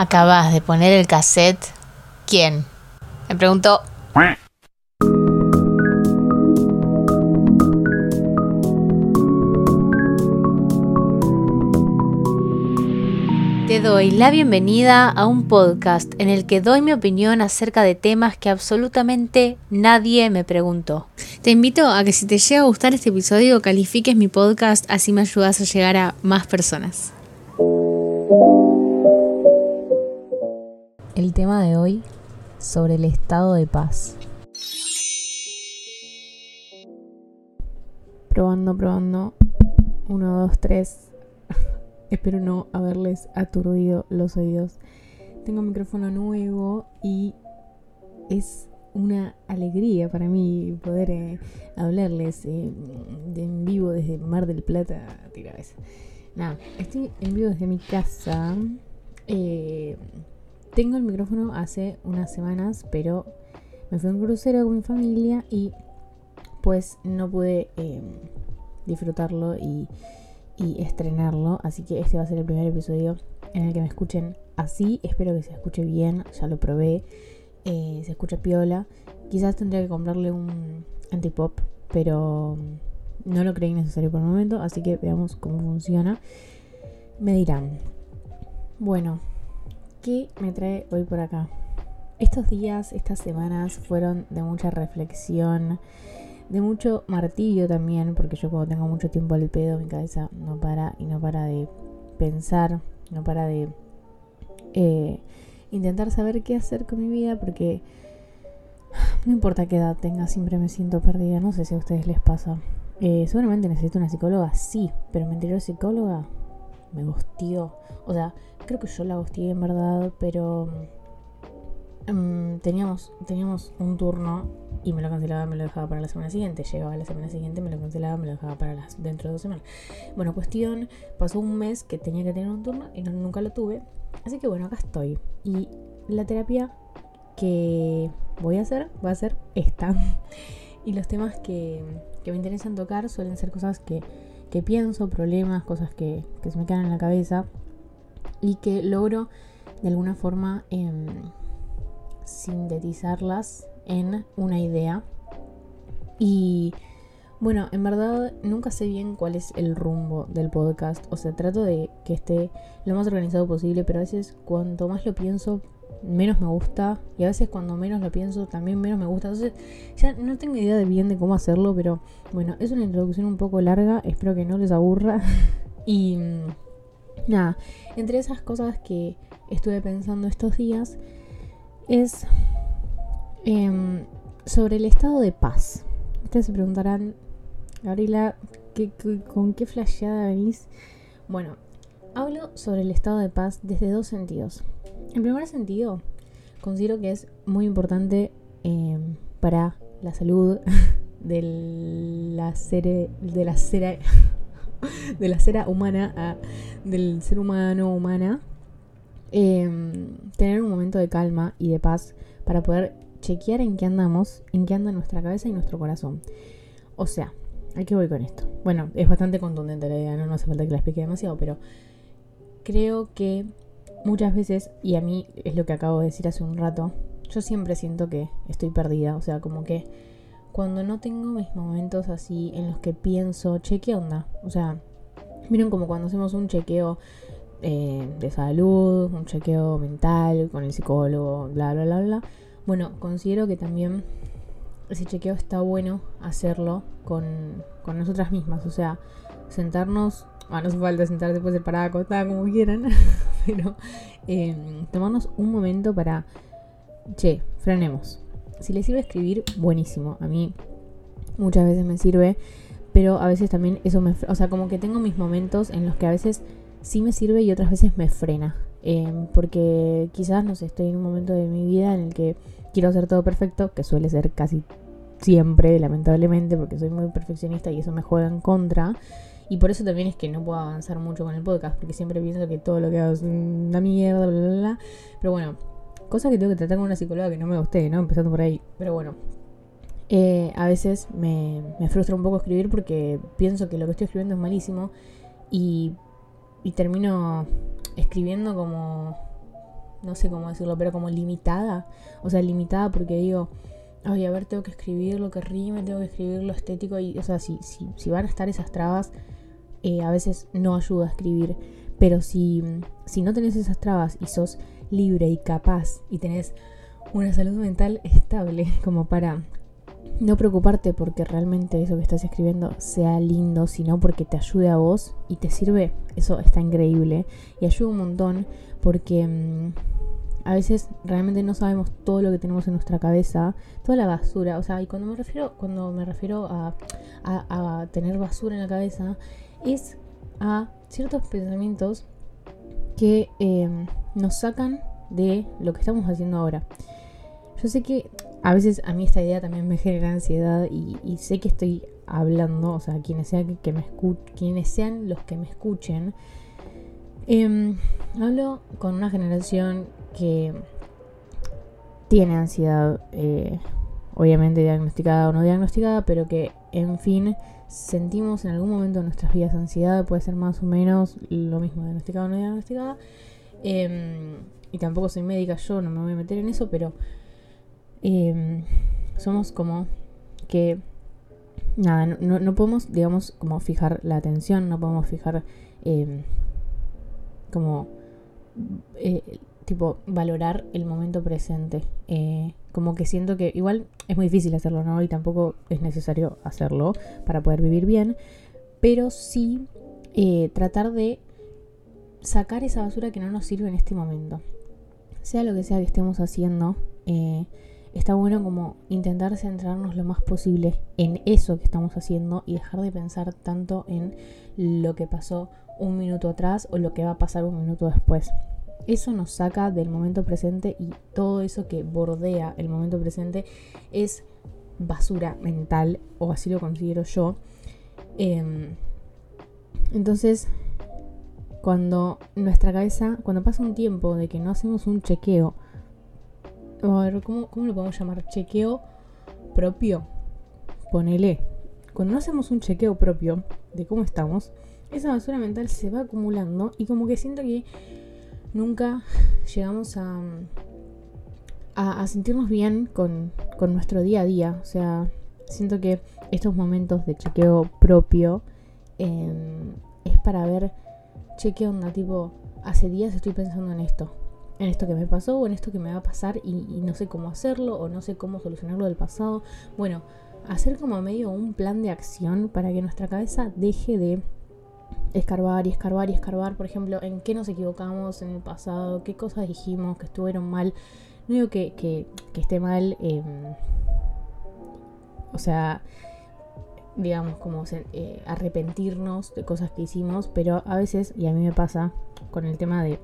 acabas de poner el cassette, ¿quién? Me preguntó. Te doy la bienvenida a un podcast en el que doy mi opinión acerca de temas que absolutamente nadie me preguntó. Te invito a que si te llega a gustar este episodio califiques mi podcast, así me ayudas a llegar a más personas. El tema de hoy sobre el estado de paz. Probando, probando. Uno, dos, tres. Espero no haberles aturdido los oídos. Tengo un micrófono nuevo y es una alegría para mí poder eh, hablarles eh, en vivo desde Mar del Plata. Tira Nada, estoy en vivo desde mi casa. Eh, tengo el micrófono hace unas semanas, pero me fui a un crucero con mi familia y pues no pude disfrutarlo y estrenarlo. Así que este va a ser el primer episodio en el que me escuchen así. Espero que se escuche bien, ya lo probé. Eh, se escucha piola. Quizás tendría que comprarle un antipop, pero no lo creí necesario por el momento. Así que veamos cómo funciona. Me dirán, bueno, ¿qué me trae hoy por acá? Estos días, estas semanas fueron de mucha reflexión de mucho martillo también, porque yo cuando tengo mucho tiempo al pedo, mi cabeza no para y no para de pensar, no para de eh, intentar saber qué hacer con mi vida, porque no importa qué edad tenga, siempre me siento perdida. No sé si a ustedes les pasa. Eh, seguramente necesito una psicóloga, sí, pero me enteró psicóloga, me gustió. O sea, creo que yo la gustié en verdad, pero mm, teníamos, teníamos un turno y me lo cancelaba, me lo dejaba para la semana siguiente. Llegaba la semana siguiente, me lo cancelaba, me lo dejaba para las, dentro de dos semanas. Bueno, cuestión, pasó un mes que tenía que tener un turno y nunca lo tuve. Así que bueno, acá estoy. Y la terapia que voy a hacer va a ser esta. y los temas que, que, me interesan tocar suelen ser cosas que, que pienso, problemas, cosas que, que, se me quedan en la cabeza y que logro de alguna forma em, sintetizarlas en una idea. Y bueno, en verdad nunca sé bien cuál es el rumbo del podcast. O sea, trato de que esté lo más organizado posible, pero a veces cuanto más lo pienso, menos me gusta. Y a veces cuando menos lo pienso, también menos me gusta. Entonces, ya no tengo idea de bien de cómo hacerlo, pero bueno, es una introducción un poco larga. Espero que no les aburra. y nada, entre esas cosas que estuve pensando estos días es Em, sobre el estado de paz. Ustedes se preguntarán, Gabriela, con qué flasheada venís? Bueno, hablo sobre el estado de paz desde dos sentidos. En primer sentido, considero que es muy importante em, para la salud de la cera, de la cera, de la cera humana, del ser humano humana, em, tener un momento de calma y de paz para poder chequear en qué andamos, en qué anda nuestra cabeza y nuestro corazón. O sea, ¿a qué voy con esto? Bueno, es bastante contundente la idea, ¿no? no hace falta que la explique demasiado, pero creo que muchas veces, y a mí es lo que acabo de decir hace un rato, yo siempre siento que estoy perdida, o sea, como que cuando no tengo mis momentos así en los que pienso, che, ¿qué onda? O sea, miren como cuando hacemos un chequeo eh, de salud, un chequeo mental con el psicólogo, bla, bla, bla, bla. Bueno, considero que también ese chequeo está bueno hacerlo con, nosotras mismas. O sea, sentarnos, bueno, no hace falta sentarte después de parada acostada como quieran, pero em, tomarnos un momento para, che, frenemos. Si les sirve escribir, buenísimo. A mí muchas veces me sirve, pero a veces también eso me... O sea, como que tengo mis momentos en los que a veces sí me sirve y otras veces me frena. Em, porque quizás, no sé, estoy en un momento de mi vida en el que quiero hacer todo perfecto, que suele ser casi siempre, lamentablemente, porque soy muy perfeccionista y eso me juega en contra. Y por eso también es que no puedo avanzar mucho con el podcast, porque siempre pienso que todo lo que hago es una mierda, bla, bla, bla. Pero bueno, cosa que tengo que tratar con una psicóloga que no me guste, ¿no? Empezando por ahí. Pero bueno, eh, a veces me, me, frustra un poco escribir porque pienso que lo que estoy escribiendo es malísimo y, y termino escribiendo como no sé cómo decirlo, pero como limitada. O sea, limitada porque digo, ay, a ver, tengo que escribir lo que rime, tengo que escribir lo estético. Y, o sea, si, si, si van a estar esas trabas, eh, a veces no ayuda a escribir. Pero si, si no tenés esas trabas y sos libre y capaz y tenés una salud mental estable como para no preocuparte porque realmente eso que estás escribiendo sea lindo, sino porque te ayude a vos y te sirve, eso está increíble y ayuda un montón porque mm, a veces realmente no sabemos todo lo que tenemos en nuestra cabeza, toda la basura, o sea, y cuando me refiero, cuando me refiero a, a, tener basura en la cabeza, es a ciertos pensamientos que em, nos sacan de lo que estamos haciendo ahora. Yo sé que a veces a mí esta idea también me genera ansiedad y, sé que estoy hablando, o sea, quienes sean, que me quienes sean los que me escuchen, em, hablo con una generación que tiene ansiedad, eh, obviamente diagnosticada o no diagnosticada, pero que, en fin, sentimos en algún momento de nuestras vidas ansiedad, puede ser más o menos lo mismo diagnosticada o no diagnosticada. Em, y tampoco soy médica yo, no me voy a meter en eso, pero em, somos como que, nada, no, podemos, digamos, como fijar la atención, no podemos fijar em, como, eh, tipo, valorar el momento presente. Eh, como que siento que igual es muy difícil hacerlo, ¿no? Y tampoco es necesario hacerlo para poder vivir bien, pero sí eh, tratar de sacar esa basura que no nos sirve en este momento sea lo que sea que estemos haciendo, eh, está bueno como intentar centrarnos lo más posible en eso que estamos haciendo y dejar de pensar tanto en lo que pasó un minuto atrás o lo que va a pasar un minuto después. Eso nos saca del momento presente y todo eso que bordea el momento presente es basura mental, o así lo considero yo. Em, entonces, cuando nuestra cabeza, cuando pasa un tiempo de que no hacemos un chequeo, a ver, ¿cómo, lo podemos llamar? Chequeo propio. Ponele. Cuando no hacemos un chequeo propio de cómo estamos, esa basura mental se va acumulando y como que siento que nunca llegamos a, a, sentirnos bien con, con, nuestro día a día. O sea, siento que estos momentos de chequeo propio em, es para ver che, ¿qué onda? Tipo, hace días estoy pensando en esto. En esto que me pasó o en esto que me va a pasar y, no sé cómo hacerlo o no sé cómo solucionarlo del pasado. Bueno, hacer como medio un plan de acción para que nuestra cabeza deje de escarbar y escarbar y escarbar, por ejemplo, en qué nos equivocamos en el pasado, qué cosas dijimos que estuvieron mal. No digo que, que, esté mal, em, o sea, digamos, como eh, arrepentirnos de cosas que hicimos, pero a veces, y a mí me pasa con el tema de,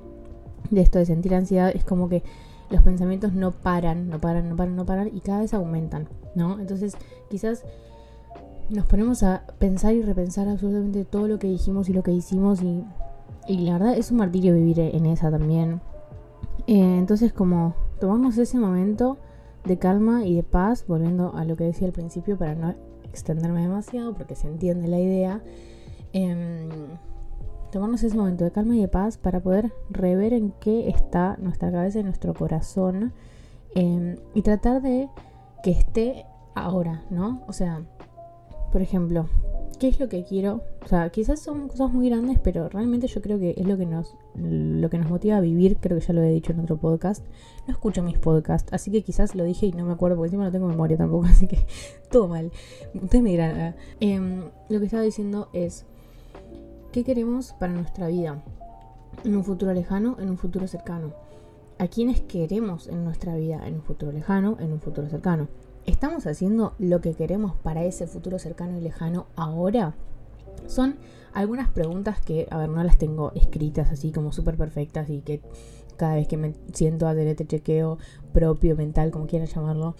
de esto de sentir ansiedad, es como que los pensamientos no paran, no paran, no paran, no paran y cada vez aumentan, ¿no? Entonces quizás nos ponemos a pensar y repensar absolutamente todo lo que dijimos y lo que hicimos y, la verdad es un martirio vivir en esa también. Eh, entonces como tomamos ese momento de calma y de paz, volviendo a lo que decía al principio para no extenderme demasiado porque se entiende la idea. Em, tomarnos ese momento de calma y de paz para poder rever en qué está nuestra cabeza y nuestro corazón em, y tratar de que esté ahora, ¿no? O sea, por ejemplo, ¿qué es lo que quiero? O sea, quizás son cosas muy grandes, pero realmente yo creo que es lo que nos, lo que nos motiva a vivir. Creo que ya lo he dicho en otro podcast. No escucho mis podcasts, así que quizás lo dije y no me acuerdo porque encima no tengo memoria tampoco, así que todo mal. Ustedes me dirán. Ah, em, lo que estaba diciendo es, ¿qué queremos para nuestra vida? En un futuro lejano, en un futuro cercano. ¿A quiénes queremos en nuestra vida? En un futuro lejano, en un futuro cercano. ¿Estamos haciendo lo que queremos para ese futuro cercano y lejano ahora? Son algunas preguntas que, a ver, no las tengo escritas así como súper perfectas y que cada vez que me siento a hacer este chequeo propio, mental, como quieran llamarlo,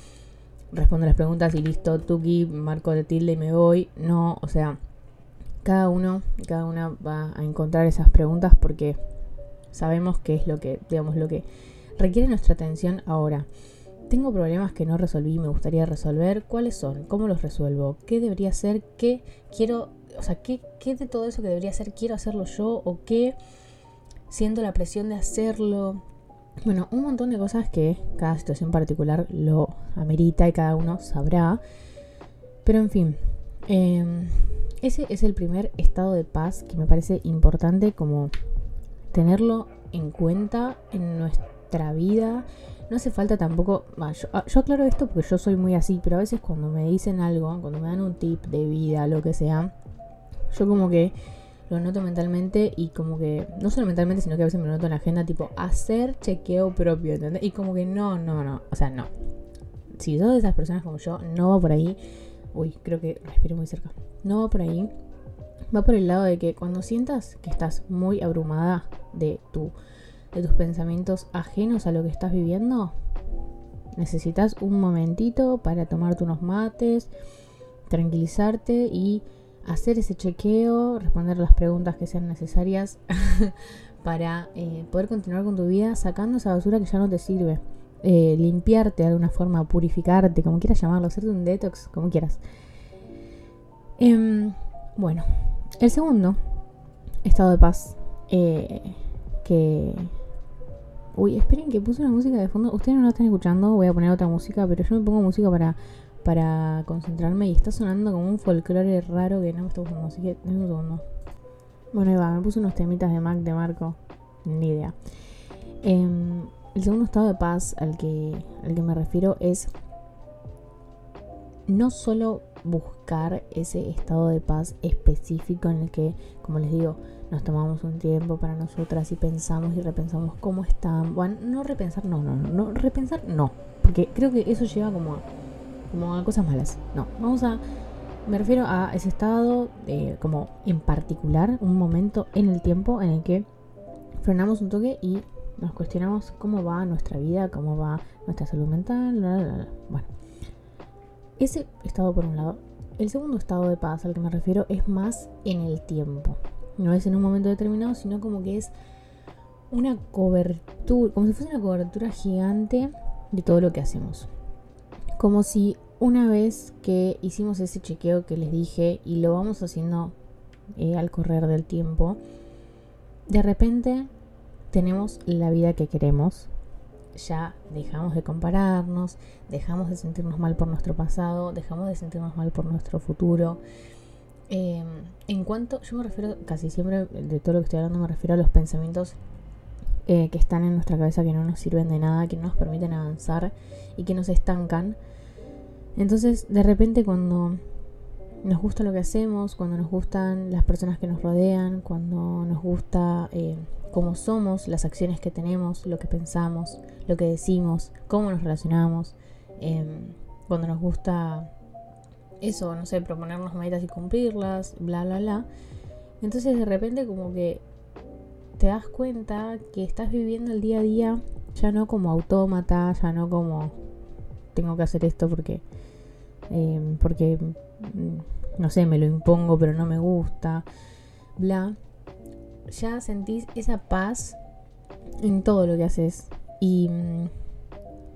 respondo las preguntas y listo, tuki, marco de tilde y me voy. No, o sea, cada uno, cada una va a encontrar esas preguntas porque sabemos qué es lo que, digamos, lo que requiere nuestra atención ahora. Tengo problemas que no resolví y me gustaría resolver. ¿Cuáles son? ¿Cómo los resuelvo? ¿Qué debería hacer? ¿Qué quiero? O sea, ¿qué, ¿qué de todo eso que debería hacer quiero hacerlo yo? ¿O qué siento la presión de hacerlo? Bueno, un montón de cosas que cada situación particular lo amerita y cada uno sabrá. Pero en fin, em, ese es el primer estado de paz que me parece importante como tenerlo en cuenta en nuestra vida. No hace falta tampoco, yo, ah, yo, aclaro esto porque yo soy muy así, pero a veces cuando me dicen algo, cuando me dan un tip de vida, lo que sea, yo como que lo noto mentalmente y como que, no solo mentalmente, sino que a veces me noto en la agenda, tipo, hacer chequeo propio, ¿entendés? Y como que no, no, no, o sea, no. Si sos de esas personas como yo, no va por ahí. Uy, creo que respiro muy cerca. No va por ahí. Va por el lado de que cuando sientas que estás muy abrumada de, tu, de tus pensamientos ajenos a lo que estás viviendo, necesitas un momentito para tomarte unos mates, tranquilizarte y hacer ese chequeo, responder las preguntas que sean necesarias para eh, poder continuar con tu vida sacando esa basura que ya no te sirve. Eh, limpiarte de alguna forma, purificarte, como quieras llamarlo, hacerte un detox, como quieras. Em, bueno, el segundo estado de paz eh, que... Uy, esperen que puse una música de fondo. Ustedes no la están escuchando, voy a poner otra música, pero yo me pongo música para para concentrarme y está sonando como un folclore raro que no me está gustando. Así que, un segundo. Bueno, ahí va, me puse unos temitas de Mac de Marco. Ni idea. Em, el segundo estado de paz al que, al que me refiero es no solo buscar ese estado de paz específico en el que, como les digo, nos tomamos un tiempo para nosotras y pensamos y repensamos cómo están. Bueno, no repensar, no, no, no, no repensar, no. Porque creo que eso lleva como a como a cosas malas. No, vamos a... Me refiero a ese estado eh, como en particular, un momento en el tiempo en el que frenamos un toque y nos cuestionamos cómo va nuestra vida, cómo va nuestra salud mental, bueno. Ese estado por un lado. El segundo estado de paz al que me refiero es más en el tiempo. No es en un momento determinado, sino como que es una cobertura, como si fuese una cobertura gigante de todo lo que hacemos. Como si una vez que hicimos ese chequeo que les dije y lo vamos haciendo eh, al correr del tiempo, de repente tenemos la vida que queremos. Ya dejamos de compararnos, dejamos de sentirnos mal por nuestro pasado, dejamos de sentirnos mal por nuestro futuro. Em, en cuanto, yo me refiero casi siempre de todo lo que estoy hablando, me refiero a los pensamientos eh, que están en nuestra cabeza que no nos sirven de nada, que no nos permiten avanzar y que nos estancan. Entonces, de repente cuando nos gusta lo que hacemos, cuando nos gustan las personas que nos rodean, cuando nos gusta eh, cómo somos, las acciones que tenemos, lo que pensamos, lo que decimos, cómo nos relacionamos, em, cuando nos gusta eso, no sé, proponernos metas y cumplirlas, bla, bla, bla. Entonces de repente como que te das cuenta que estás viviendo el día a día ya no como autómata, ya no como tengo que hacer esto porque, eh, porque, mm, no sé, me lo impongo pero no me gusta, bla. Ya sentís esa paz en todo lo que haces y mm,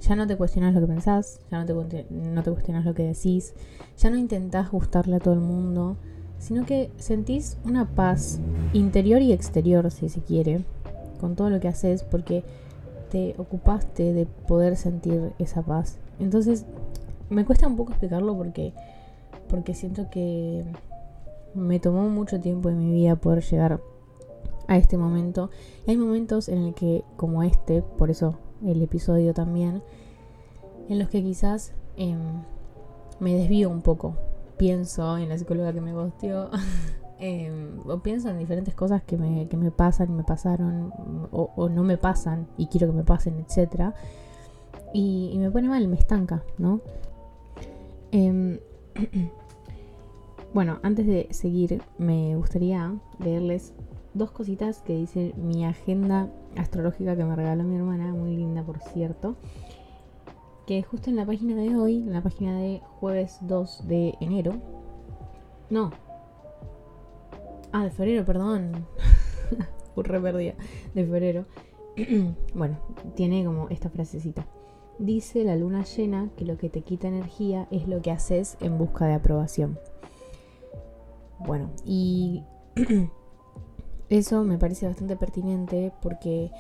ya no te cuestionas lo que pensás, ya no te, no te cuestionas lo que decís, ya no intentás gustarle a todo el mundo sino que sentís una paz interior y exterior, si se quiere, con todo lo que haces, porque te ocupaste de poder sentir esa paz. Entonces, me cuesta un poco explicarlo porque, porque siento que me tomó mucho tiempo en mi vida poder llegar a este momento. Y hay momentos en el que, como este, por eso el episodio también, en los que quizás em, me desvío un poco pienso en la psicóloga que me gosteó, em, o pienso en diferentes cosas que me, que me pasan me pasaron, o, no me pasan y quiero que me pasen, etc. Y, me pone mal, me estanca, ¿no? Em, bueno, antes de seguir, me gustaría leerles dos cositas que dice mi agenda astrológica que me regaló mi hermana, muy linda por cierto que justo en la página de hoy, en la página de jueves 2 de enero, no, ah, de febrero, perdón, re perdida, de febrero, bueno, tiene como esta frasecita. Dice la luna llena que lo que te quita energía es lo que haces en busca de aprobación. Bueno, y eso me parece bastante pertinente porque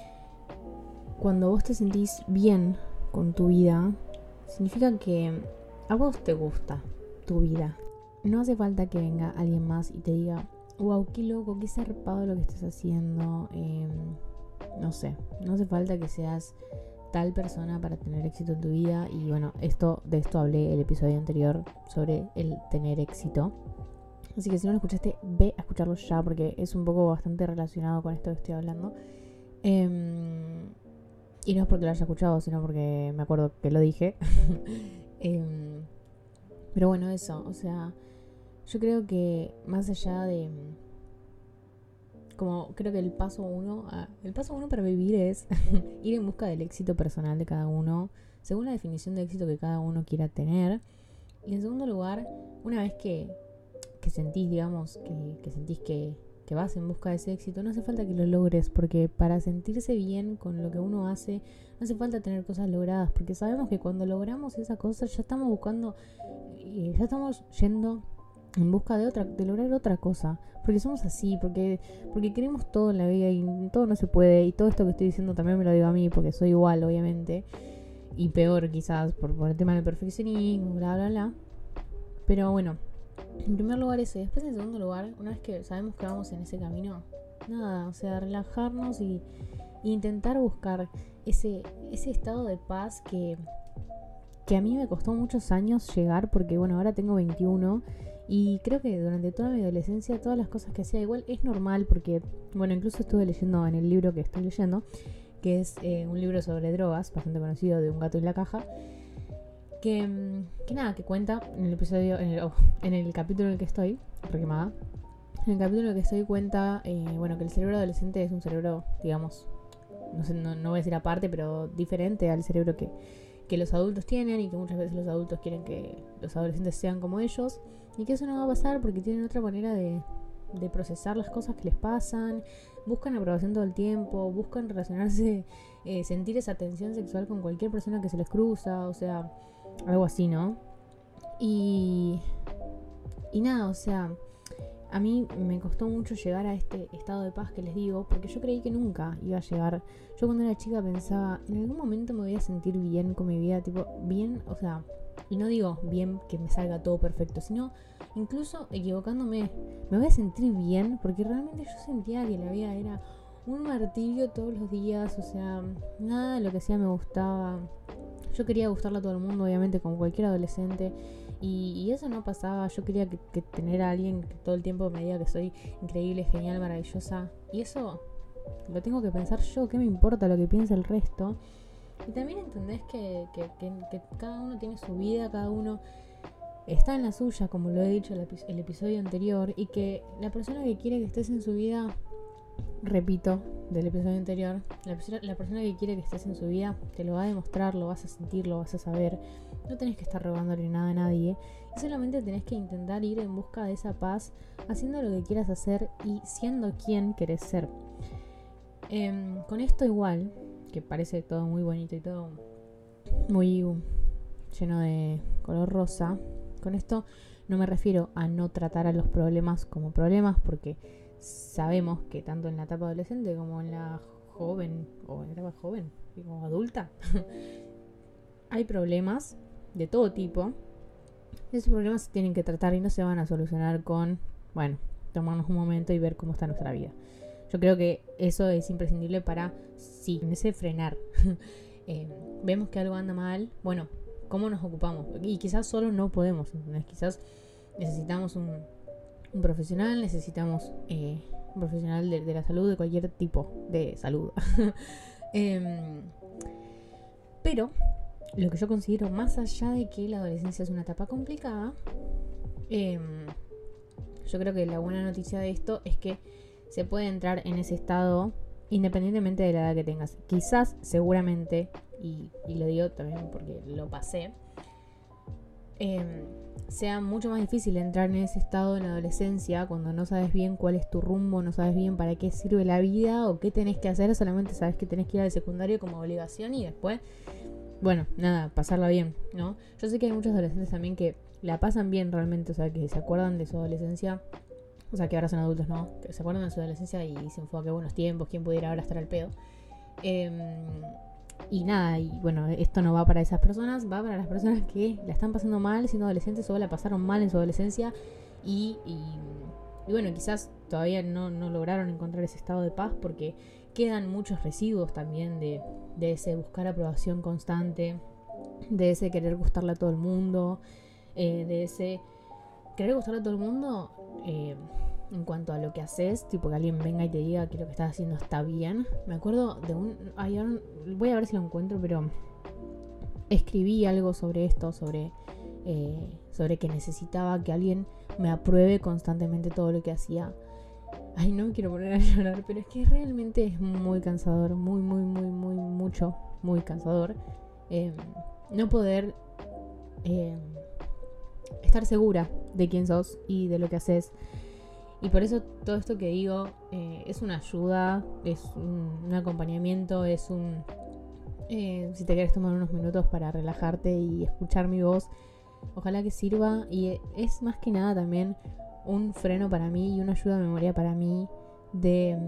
cuando vos te sentís bien con tu vida, significa que a vos te gusta tu vida. No hace falta que venga alguien más y te diga, wow, qué loco, qué zarpado lo que estás haciendo. Em, no sé, no hace falta que seas tal persona para tener éxito en tu vida. Y bueno, esto, de esto hablé el episodio anterior sobre el tener éxito. Así que si no lo escuchaste, ve a escucharlo ya porque es un poco bastante relacionado con esto que estoy hablando. Em, y no es porque lo haya escuchado, sino porque me acuerdo que lo dije. Em, pero bueno, eso, o sea, yo creo que más allá de... Como creo que el paso uno, ah, el paso uno para vivir es ir en busca del éxito personal de cada uno, según la definición de éxito que cada uno quiera tener. Y en segundo lugar, una vez que, que sentís, digamos, que, que sentís que, que vas en busca de ese éxito, no hace falta que lo logres, porque para sentirse bien con lo que uno hace, no hace falta tener cosas logradas, porque sabemos que cuando logramos esa cosa ya estamos buscando, y ya estamos yendo en busca de otra, de lograr otra cosa, porque somos así, porque, porque queremos todo en la vida y todo no se puede, y todo esto que estoy diciendo también me lo digo a mí, porque soy igual, obviamente, y peor quizás por, por el tema del perfeccionismo, bla, bla, bla. Pero bueno, en primer lugar ese. Después en segundo lugar, una vez que sabemos que vamos en ese camino, nada, o sea, relajarnos y, intentar buscar ese, ese estado de paz que, que a mí me costó muchos años llegar porque bueno, ahora tengo 21 y creo que durante toda mi adolescencia todas las cosas que hacía igual es normal porque bueno, incluso estuve leyendo en el libro que estoy leyendo, que es eh, un libro sobre drogas, bastante conocido de un gato en la caja. Que, que nada, que cuenta en el episodio, en el, oh, en el capítulo en el que estoy, requemada, en el capítulo en el que estoy cuenta, eh, bueno, que el cerebro adolescente es un cerebro, digamos, no, sé, no, voy a decir aparte, pero diferente al cerebro que, que los adultos tienen y que muchas veces los adultos quieren que los adolescentes sean como ellos. Y que eso no va a pasar porque tienen otra manera de, de procesar las cosas que les pasan, buscan aprobación todo el tiempo, buscan relacionarse, eh, sentir esa tensión sexual con cualquier persona que se les cruza, o sea, algo así, ¿no? Y, y nada, o sea, a mí me costó mucho llegar a este estado de paz que les digo, porque yo creí que nunca iba a llegar. Yo cuando era chica pensaba, en algún momento me voy a sentir bien con mi vida, tipo, bien, o sea, y no digo bien que me salga todo perfecto, sino incluso equivocándome, me voy a sentir bien, porque realmente yo sentía que la vida era un martirio todos los días, o sea, nada de lo que hacía me gustaba. Yo quería gustarle a todo el mundo, obviamente, como cualquier adolescente. Y, eso no pasaba. Yo quería que, tener a alguien que todo el tiempo me diga que soy increíble, genial, maravillosa. Y eso lo tengo que pensar yo. ¿Qué me importa lo que piensa el resto? Y también entendés que, cada uno tiene su vida, cada uno está en la suya, como lo he dicho el episodio anterior. Y que la persona que quiere que estés en su vida repito, del episodio anterior, la persona, que quiere que estés en su vida te lo va a demostrar, lo vas a sentir, lo vas a saber. No tenés que estar rogándole nada a nadie. Y solamente tenés que intentar ir en busca de esa paz, haciendo lo que quieras hacer y siendo quien querés ser. Em, con esto igual, que parece todo muy bonito y todo muy lleno de color rosa, con esto no me refiero a no tratar a los problemas como problemas, porque sabemos que tanto en la etapa adolescente como en la joven, o en la etapa joven, como adulta, hay problemas de todo tipo. esos problemas se tienen que tratar y no se van a solucionar con, bueno, tomarnos un momento y ver cómo está nuestra vida. Yo creo que eso es imprescindible para, sí, en ese frenar. Eh, vemos que algo anda mal, bueno, ¿cómo nos ocupamos? Y quizás solo no podemos, Quizás necesitamos un, un profesional, necesitamos eh, un profesional de, la salud, de cualquier tipo de salud. Em, pero lo que yo considero más allá de que la adolescencia es una etapa complicada, em, yo creo que la buena noticia de esto es que se puede entrar en ese estado independientemente de la edad que tengas. Quizás, seguramente, y, lo digo también porque lo pasé, eh, sea mucho más difícil entrar en ese estado en la adolescencia cuando no sabes bien cuál es tu rumbo, no sabes bien para qué sirve la vida o qué tenés que hacer, solamente sabes que tenés que ir al secundario como obligación y después, bueno, nada, pasarla bien, ¿no? Yo sé que hay muchos adolescentes también que la pasan bien realmente, o sea, que se acuerdan de su adolescencia, o sea, que ahora son adultos, ¿no? Que se acuerdan de su adolescencia y dicen, fue qué buenos tiempos, quién pudiera ahora estar al pedo. Em, Y nada, y bueno, esto no va para esas personas, va para las personas que la están pasando mal siendo adolescentes o la pasaron mal en su adolescencia y, bueno, quizás todavía no, lograron encontrar ese estado de paz porque quedan muchos residuos también de, ese buscar aprobación constante, de ese querer gustarle a todo el mundo, eh, de ese querer gustarle a todo el mundo. Eh, en cuanto a lo que haces, tipo que alguien venga y te diga que lo que estás haciendo está bien. Me acuerdo de un... voy a ver si lo encuentro, pero escribí algo sobre esto, sobre, eh, sobre que necesitaba que alguien me apruebe constantemente todo lo que hacía. Ay, no me quiero poner a llorar, pero es que realmente es muy cansador, muy, muy, muy, muy, mucho, muy cansador. Em, no poder em, estar segura de quién sos y de lo que haces y por eso todo esto que digo eh, es una ayuda, es un, acompañamiento, es un... Eh, si te quieres tomar unos minutos para relajarte y escuchar mi voz, ojalá que sirva. Y es más que nada también un freno para mí y una ayuda de memoria para mí de,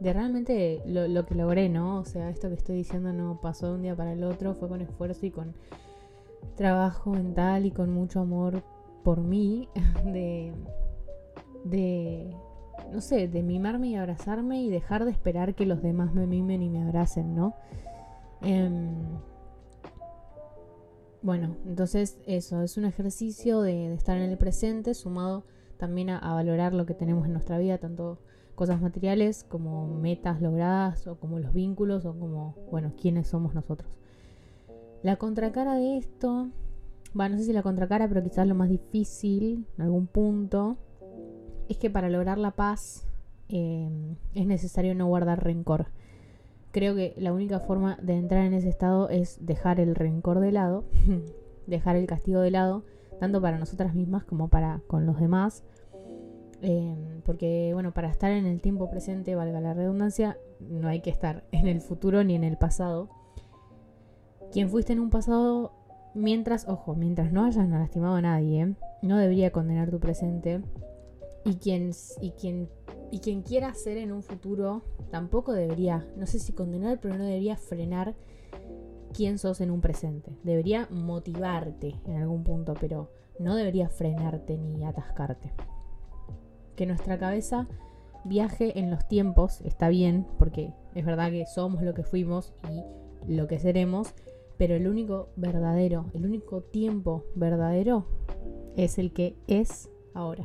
de realmente lo, lo, que logré, ¿no? O sea, esto que estoy diciendo no pasó de un día para el otro, fue con esfuerzo y con trabajo mental y con mucho amor por mí, de de, no sé, de mimarme y abrazarme y dejar de esperar que los demás me mimen y me abracen, ¿no? Em, bueno, entonces eso, es un ejercicio de, estar en el presente, sumado también a, valorar lo que tenemos en nuestra vida, tanto cosas materiales como metas logradas o como los vínculos o como, bueno, quiénes somos nosotros. La contracara de esto, bueno, no sé si la contracara, pero quizás lo más difícil en algún punto, es que para lograr la paz em, es necesario no guardar rencor. Creo que la única forma de entrar en ese estado es dejar el rencor de lado, dejar el castigo de lado, tanto para nosotras mismas como para con los demás. Em, porque, bueno, para estar en el tiempo presente, valga la redundancia, no hay que estar en el futuro ni en el pasado. Quien fuiste en un pasado, mientras, ojo, mientras no hayas lastimado a nadie, no debería condenar tu presente y quien, y quien, y quien quiera hacer en un futuro tampoco debería, no sé si condenar, pero no debería frenar quién sos en un presente. Debería motivarte en algún punto, pero no debería frenarte ni atascarte. Que nuestra cabeza viaje en los tiempos está bien, porque es verdad que somos lo que fuimos y lo que seremos, pero el único verdadero, el único tiempo verdadero es el que es ahora.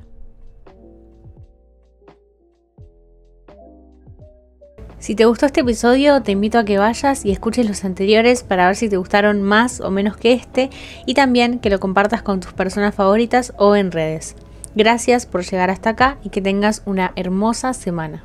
Si te gustó este episodio, te invito a que vayas y escuches los anteriores para ver si te gustaron más o menos que este y también que lo compartas con tus personas favoritas o en redes. Gracias por llegar hasta acá y que tengas una hermosa semana.